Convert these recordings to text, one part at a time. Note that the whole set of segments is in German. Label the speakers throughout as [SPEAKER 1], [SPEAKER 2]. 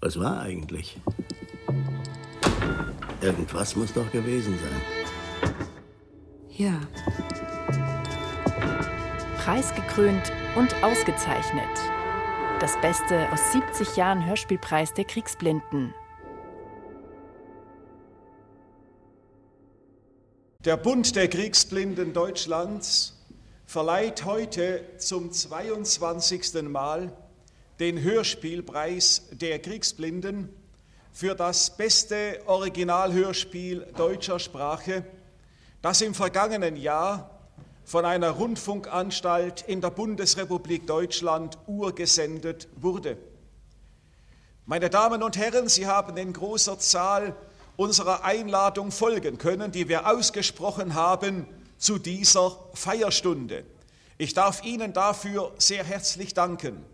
[SPEAKER 1] Was war eigentlich? Irgendwas muss doch gewesen sein.
[SPEAKER 2] Ja. Preisgekrönt und ausgezeichnet. Das Beste aus 70 Jahren Hörspielpreis der Kriegsblinden.
[SPEAKER 3] Der Bund der Kriegsblinden Deutschlands verleiht heute zum 22. Mal den Hörspielpreis der Kriegsblinden für das beste Originalhörspiel deutscher Sprache, das im vergangenen Jahr von einer Rundfunkanstalt in der Bundesrepublik Deutschland urgesendet wurde. Meine Damen und Herren, Sie haben in großer Zahl unserer Einladung folgen können, die wir ausgesprochen haben zu dieser Feierstunde. Ich darf Ihnen dafür sehr herzlich danken.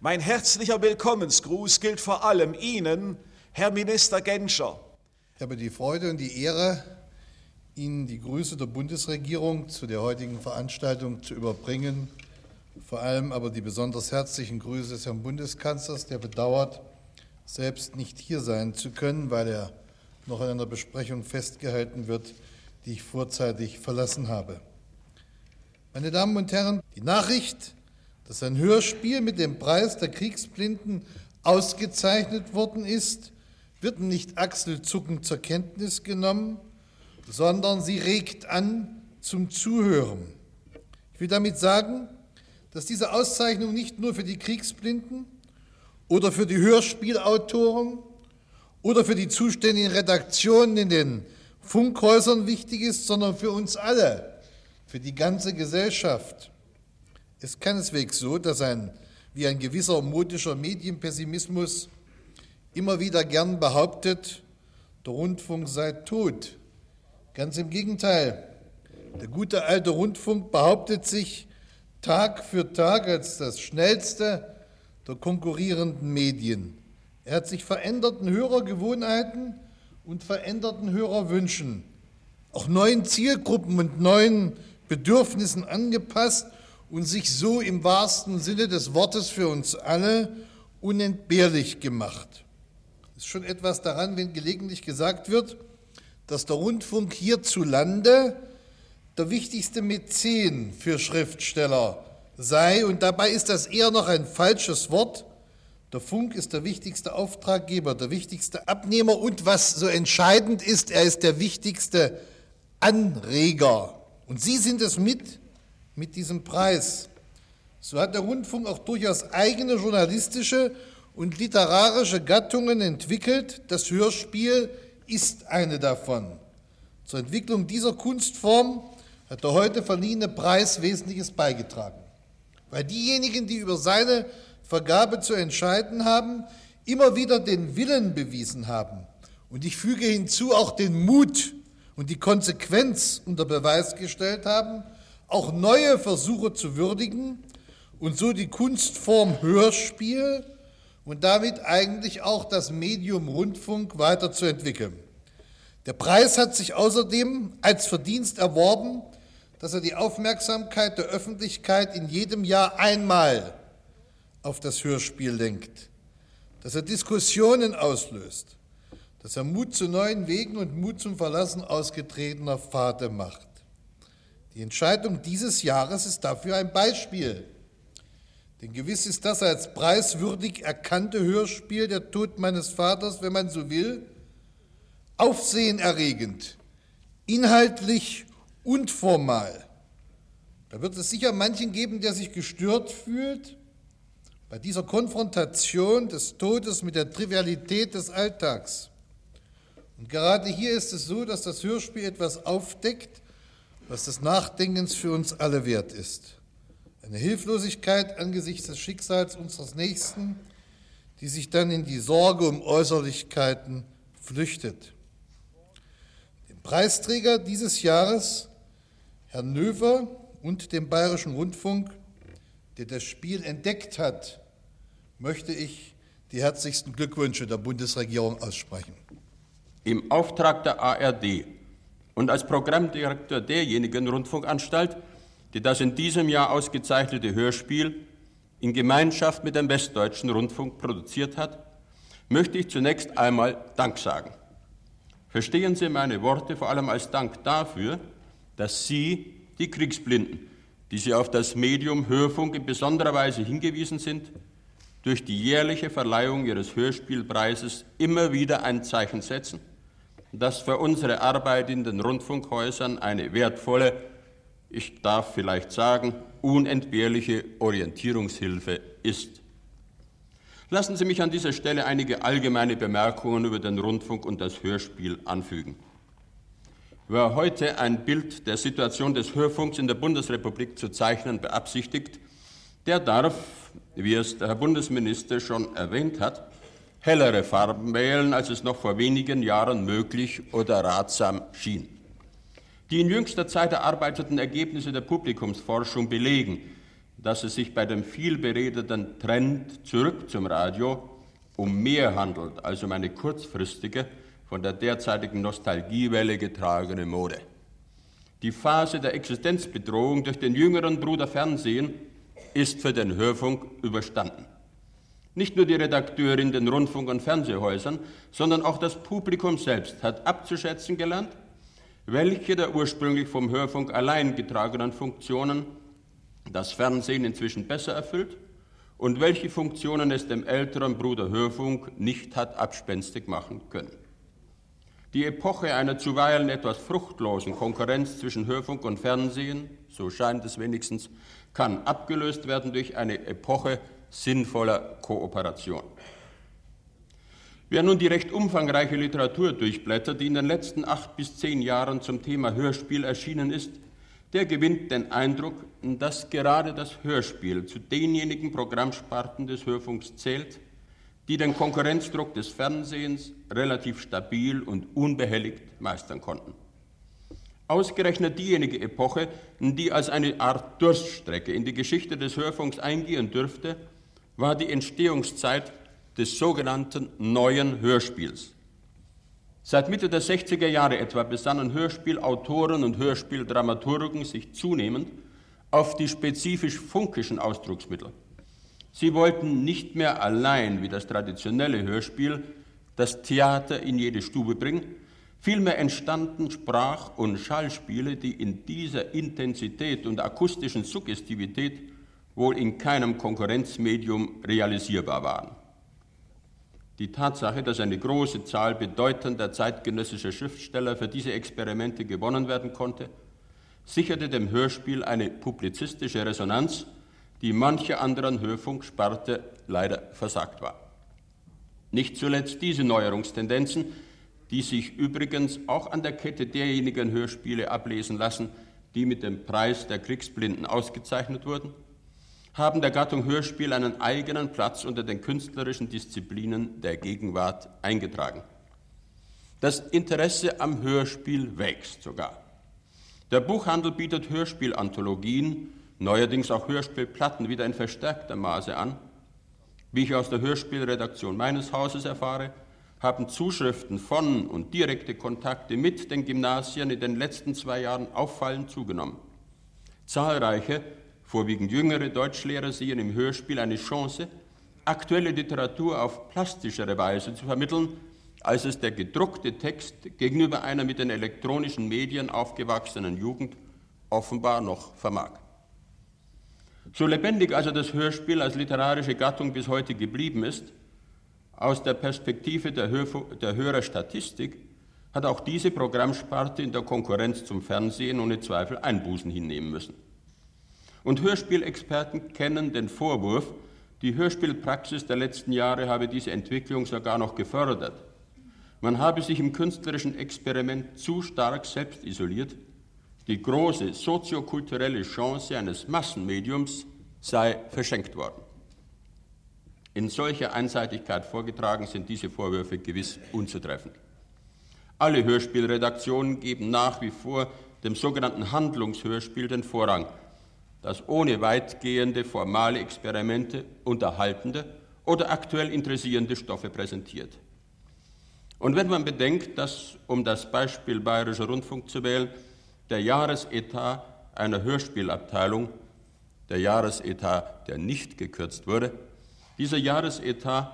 [SPEAKER 3] Mein herzlicher Willkommensgruß gilt vor allem Ihnen, Herr Minister Genscher.
[SPEAKER 4] Ich habe die Freude und die Ehre, Ihnen die Grüße der Bundesregierung zu der heutigen Veranstaltung zu überbringen. Vor allem aber die besonders herzlichen Grüße des Herrn Bundeskanzlers, der bedauert, selbst nicht hier sein zu können, weil er noch in einer Besprechung festgehalten wird, die ich vorzeitig verlassen habe. Meine Damen und Herren, die Nachricht, dass ein Hörspiel mit dem Preis der Kriegsblinden ausgezeichnet worden ist, wird nicht achselzuckend zur Kenntnis genommen, sondern sie regt an zum Zuhören. Ich will damit sagen, dass diese Auszeichnung nicht nur für die Kriegsblinden oder für die Hörspielautoren oder für die zuständigen Redaktionen in den Funkhäusern wichtig ist, sondern für uns alle, für die ganze Gesellschaft. Es ist keineswegs so, dass ein, wie ein gewisser modischer Medienpessimismus immer wieder gern behauptet, der Rundfunk sei tot. Ganz im Gegenteil. Der gute alte Rundfunk behauptet sich Tag für Tag als das schnellste der konkurrierenden Medien. Er hat sich veränderten Hörergewohnheiten und veränderten Hörerwünschen, auch neuen Zielgruppen und neuen Bedürfnissen angepasst und sich so im wahrsten Sinne des Wortes für uns alle unentbehrlich gemacht. Es ist schon etwas daran, wenn gelegentlich gesagt wird, dass der Rundfunk hierzulande der wichtigste Mäzen für Schriftsteller sei. Und dabei ist das eher noch ein falsches Wort, der Funk ist der wichtigste Auftraggeber, der wichtigste Abnehmer und was so entscheidend ist, er ist der wichtigste Anreger. Und Sie sind es mit, mit diesem Preis. So hat der Rundfunk auch durchaus eigene journalistische und literarische Gattungen entwickelt. Das Hörspiel ist eine davon. Zur Entwicklung dieser Kunstform hat der heute verliehene Preis Wesentliches beigetragen. Weil diejenigen, die über seine Vergabe zu entscheiden haben, immer wieder den Willen bewiesen haben. Und ich füge hinzu auch den Mut und die Konsequenz unter Beweis gestellt haben, auch neue Versuche zu würdigen und so die Kunstform Hörspiel und damit eigentlich auch das Medium Rundfunk weiterzuentwickeln. Der Preis hat sich außerdem als Verdienst erworben, dass er die Aufmerksamkeit der Öffentlichkeit in jedem Jahr einmal auf das Hörspiel lenkt, dass er Diskussionen auslöst, dass er Mut zu neuen Wegen und Mut zum Verlassen ausgetretener Pfade macht. Die Entscheidung dieses Jahres ist dafür ein Beispiel. Denn gewiss ist das als preiswürdig erkannte Hörspiel Der Tod meines Vaters, wenn man so will, aufsehenerregend, inhaltlich und formal. Da wird es sicher manchen geben, der sich gestört fühlt, bei dieser Konfrontation des Todes mit der Trivialität des Alltags. Und gerade hier ist es so, dass das Hörspiel etwas aufdeckt, was des Nachdenkens für uns alle wert ist. Eine Hilflosigkeit angesichts des Schicksals unseres Nächsten, die sich dann in die Sorge um Äußerlichkeiten flüchtet. Dem Preisträger dieses Jahres, Herrn Növer und dem Bayerischen Rundfunk, der das Spiel entdeckt hat, möchte ich die herzlichsten Glückwünsche der Bundesregierung aussprechen.
[SPEAKER 5] Im Auftrag der ARD und als Programmdirektor derjenigen Rundfunkanstalt, die das in diesem Jahr ausgezeichnete Hörspiel in Gemeinschaft mit dem Westdeutschen Rundfunk produziert hat, möchte ich zunächst einmal Dank sagen. Verstehen Sie meine Worte vor allem als Dank dafür, dass Sie, die Kriegsblinden, die Sie auf das Medium Hörfunk in besonderer Weise hingewiesen sind, durch die jährliche Verleihung Ihres Hörspielpreises immer wieder ein Zeichen setzen, das für unsere Arbeit in den Rundfunkhäusern eine wertvolle, ich darf vielleicht sagen, unentbehrliche Orientierungshilfe ist. Lassen Sie mich an dieser Stelle einige allgemeine Bemerkungen über den Rundfunk und das Hörspiel anfügen. Wer heute ein Bild der Situation des Hörfunks in der Bundesrepublik zu zeichnen beabsichtigt, der darf, wie es der Herr Bundesminister schon erwähnt hat, hellere Farben wählen, als es noch vor wenigen Jahren möglich oder ratsam schien. Die in jüngster Zeit erarbeiteten Ergebnisse der Publikumsforschung belegen, dass es sich bei dem vielberedeten Trend zurück zum Radio um mehr handelt als um eine kurzfristige, von der derzeitigen Nostalgiewelle getragene Mode. Die Phase der Existenzbedrohung durch den jüngeren Bruder Fernsehen ist für den Hörfunk überstanden. Nicht nur die Redakteure in den Rundfunk- und Fernsehhäusern, sondern auch das Publikum selbst hat abzuschätzen gelernt, welche der ursprünglich vom Hörfunk allein getragenen Funktionen das Fernsehen inzwischen besser erfüllt und welche Funktionen es dem älteren Bruder Hörfunk nicht hat abspenstig machen können. Die Epoche einer zuweilen etwas fruchtlosen Konkurrenz zwischen Hörfunk und Fernsehen, so scheint es wenigstens, kann abgelöst werden durch eine Epoche sinnvoller Kooperation. Wer nun die recht umfangreiche Literatur durchblättert, die in den letzten acht bis zehn Jahren zum Thema Hörspiel erschienen ist, der gewinnt den Eindruck, dass gerade das Hörspiel zu denjenigen Programmsparten des Hörfunks zählt, die den Konkurrenzdruck des Fernsehens relativ stabil und unbehelligt meistern konnten. Ausgerechnet diejenige Epoche, die als eine Art Durststrecke in die Geschichte des Hörfunks eingehen dürfte, war die Entstehungszeit des sogenannten neuen Hörspiels. Seit Mitte der 60er Jahre etwa besannen Hörspielautoren und Hörspieldramaturgen sich zunehmend auf die spezifisch funkischen Ausdrucksmittel. Sie wollten nicht mehr allein wie das traditionelle Hörspiel das Theater in jede Stube bringen, vielmehr entstanden Sprach- und Schallspiele, die in dieser Intensität und akustischen Suggestivität wohl in keinem Konkurrenzmedium realisierbar waren. Die Tatsache, dass eine große Zahl bedeutender zeitgenössischer Schriftsteller für diese Experimente gewonnen werden konnte, sicherte dem Hörspiel eine publizistische Resonanz, die mancher anderen Hörfunksparte leider versagt war. Nicht zuletzt diese Neuerungstendenzen, die sich übrigens auch an der Kette derjenigen Hörspiele ablesen lassen, die mit dem Preis der Kriegsblinden ausgezeichnet wurden, haben der Gattung Hörspiel einen eigenen Platz unter den künstlerischen Disziplinen der Gegenwart eingetragen. Das Interesse am Hörspiel wächst sogar. Der Buchhandel bietet Hörspielanthologien, neuerdings auch Hörspielplatten wieder in verstärkter Maße an. Wie ich aus der Hörspielredaktion meines Hauses erfahre, haben Zuschriften von und direkte Kontakte mit den Gymnasien in den letzten zwei Jahren auffallend zugenommen. Zahlreiche Vorwiegend jüngere Deutschlehrer sehen im Hörspiel eine Chance, aktuelle Literatur auf plastischere Weise zu vermitteln, als es der gedruckte Text gegenüber einer mit den elektronischen Medien aufgewachsenen Jugend offenbar noch vermag. So lebendig also das Hörspiel als literarische Gattung bis heute geblieben ist, aus der Perspektive der, der Hörerstatistik hat auch diese Programmsparte in der Konkurrenz zum Fernsehen ohne Zweifel Einbußen hinnehmen müssen. Und Hörspielexperten kennen den Vorwurf, die Hörspielpraxis der letzten Jahre habe diese Entwicklung sogar noch gefördert. Man habe sich im künstlerischen Experiment zu stark selbst isoliert. Die große soziokulturelle Chance eines Massenmediums sei verschenkt worden. In solcher Einseitigkeit vorgetragen sind diese Vorwürfe gewiss unzutreffend. Alle Hörspielredaktionen geben nach wie vor dem sogenannten Handlungshörspiel den Vorrang das ohne weitgehende formale Experimente unterhaltende oder aktuell interessierende Stoffe präsentiert. Und wenn man bedenkt, dass, um das Beispiel Bayerischer Rundfunk zu wählen, der Jahresetat einer Hörspielabteilung, der Jahresetat, der nicht gekürzt wurde, dieser Jahresetat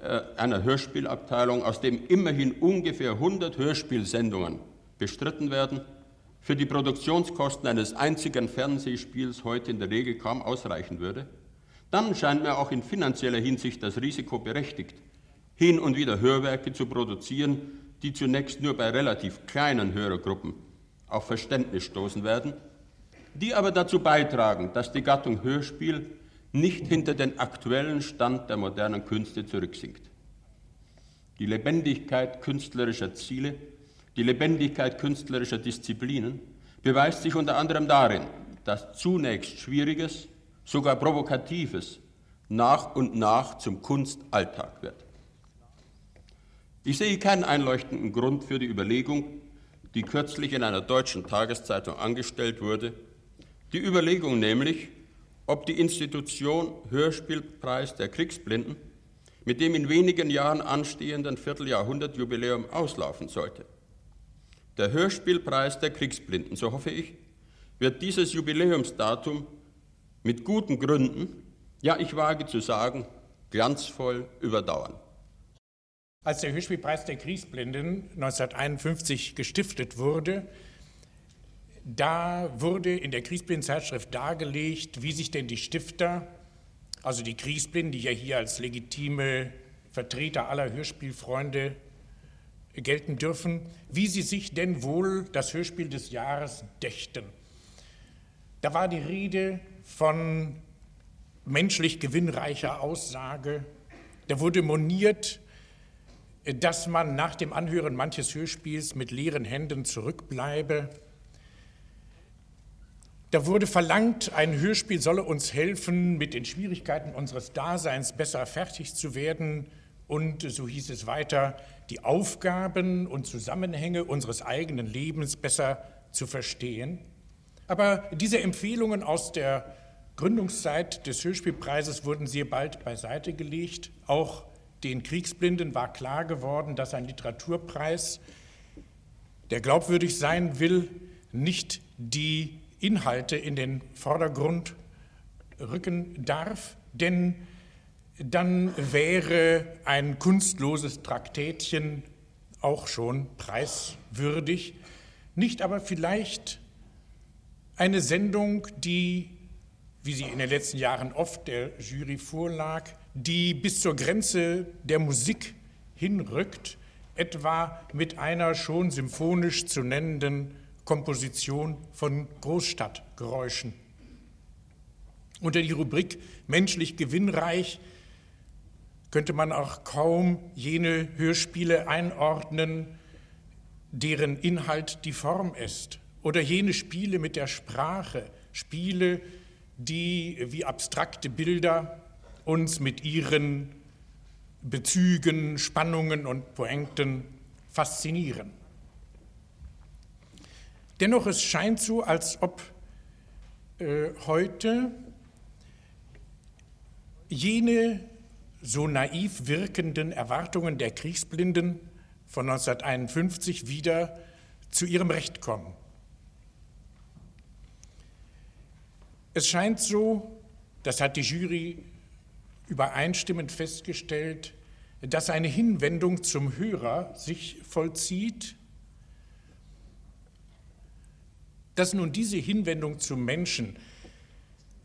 [SPEAKER 5] äh, einer Hörspielabteilung, aus dem immerhin ungefähr 100 Hörspielsendungen bestritten werden, für die Produktionskosten eines einzigen Fernsehspiels heute in der Regel kaum ausreichen würde, dann scheint mir auch in finanzieller Hinsicht das Risiko berechtigt, hin und wieder Hörwerke zu produzieren, die zunächst nur bei relativ kleinen Hörergruppen auf Verständnis stoßen werden, die aber dazu beitragen, dass die Gattung Hörspiel nicht hinter den aktuellen Stand der modernen Künste zurücksinkt. Die Lebendigkeit künstlerischer Ziele, die Lebendigkeit künstlerischer Disziplinen beweist sich unter anderem darin, dass zunächst Schwieriges, sogar Provokatives nach und nach zum Kunstalltag wird. Ich sehe keinen einleuchtenden Grund für die Überlegung, die kürzlich in einer deutschen Tageszeitung angestellt wurde, die Überlegung nämlich, ob die Institution Hörspielpreis der Kriegsblinden mit dem in wenigen Jahren anstehenden Vierteljahrhundertjubiläum auslaufen sollte. Der Hörspielpreis der Kriegsblinden, so hoffe ich, wird dieses Jubiläumsdatum mit guten Gründen, ja ich wage zu sagen, glanzvoll überdauern.
[SPEAKER 6] Als der Hörspielpreis der Kriegsblinden 1951 gestiftet wurde, da wurde in der Kriegsblindenzeitschrift dargelegt, wie sich denn die Stifter, also die Kriegsblinden, die ja hier als legitime Vertreter aller Hörspielfreunde gelten dürfen, wie sie sich denn wohl das Hörspiel des Jahres dächten. Da war die Rede von menschlich gewinnreicher Aussage. Da wurde moniert, dass man nach dem Anhören manches Hörspiels mit leeren Händen zurückbleibe. Da wurde verlangt, ein Hörspiel solle uns helfen, mit den Schwierigkeiten unseres Daseins besser fertig zu werden und, so hieß es weiter, die Aufgaben und Zusammenhänge unseres eigenen Lebens besser zu verstehen. Aber diese Empfehlungen aus der Gründungszeit des Hörspielpreises wurden sehr bald beiseite gelegt. Auch den Kriegsblinden war klar geworden, dass ein Literaturpreis, der glaubwürdig sein will, nicht die Inhalte in den Vordergrund rücken darf, denn dann wäre ein kunstloses Traktätchen auch schon preiswürdig, nicht aber vielleicht eine Sendung, die, wie sie in den letzten Jahren oft der Jury vorlag, die bis zur Grenze der Musik hinrückt, etwa mit einer schon symphonisch zu nennenden Komposition von Großstadtgeräuschen. Unter die Rubrik menschlich gewinnreich könnte man auch kaum jene Hörspiele einordnen, deren Inhalt die Form ist, oder jene Spiele mit der Sprache, Spiele, die wie abstrakte Bilder uns mit ihren Bezügen, Spannungen und Pointen faszinieren. Dennoch, es scheint so, als ob äh, heute jene so naiv wirkenden Erwartungen der Kriegsblinden von 1951 wieder zu ihrem Recht kommen. Es scheint so, das hat die Jury übereinstimmend festgestellt, dass eine Hinwendung zum Hörer sich vollzieht, dass nun diese Hinwendung zum Menschen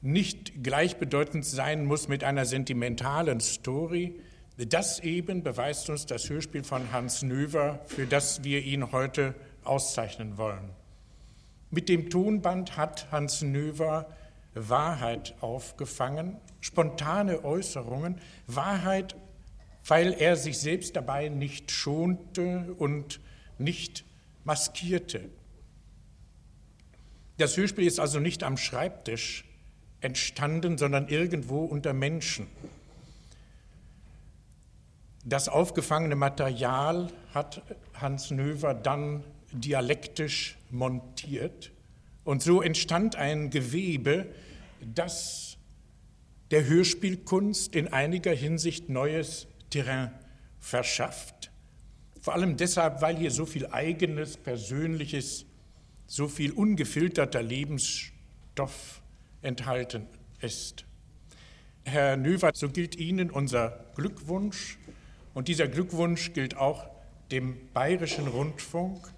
[SPEAKER 6] nicht gleichbedeutend sein muss mit einer sentimentalen Story. Das eben beweist uns das Hörspiel von Hans Növer, für das wir ihn heute auszeichnen wollen. Mit dem Tonband hat Hans Növer Wahrheit aufgefangen, spontane Äußerungen, Wahrheit, weil er sich selbst dabei nicht schonte und nicht maskierte. Das Hörspiel ist also nicht am Schreibtisch entstanden, sondern irgendwo unter Menschen. Das aufgefangene Material hat Hans Növer dann dialektisch montiert und so entstand ein Gewebe, das der Hörspielkunst in einiger Hinsicht neues Terrain verschafft. Vor allem deshalb, weil hier so viel eigenes, persönliches, so viel ungefilterter Lebensstoff enthalten ist. Herr Növer, so gilt Ihnen unser Glückwunsch Und dieser Glückwunsch gilt auch dem Bayerischen Rundfunk,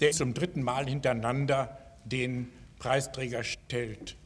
[SPEAKER 6] der zum dritten Mal hintereinander den Preisträger stellt.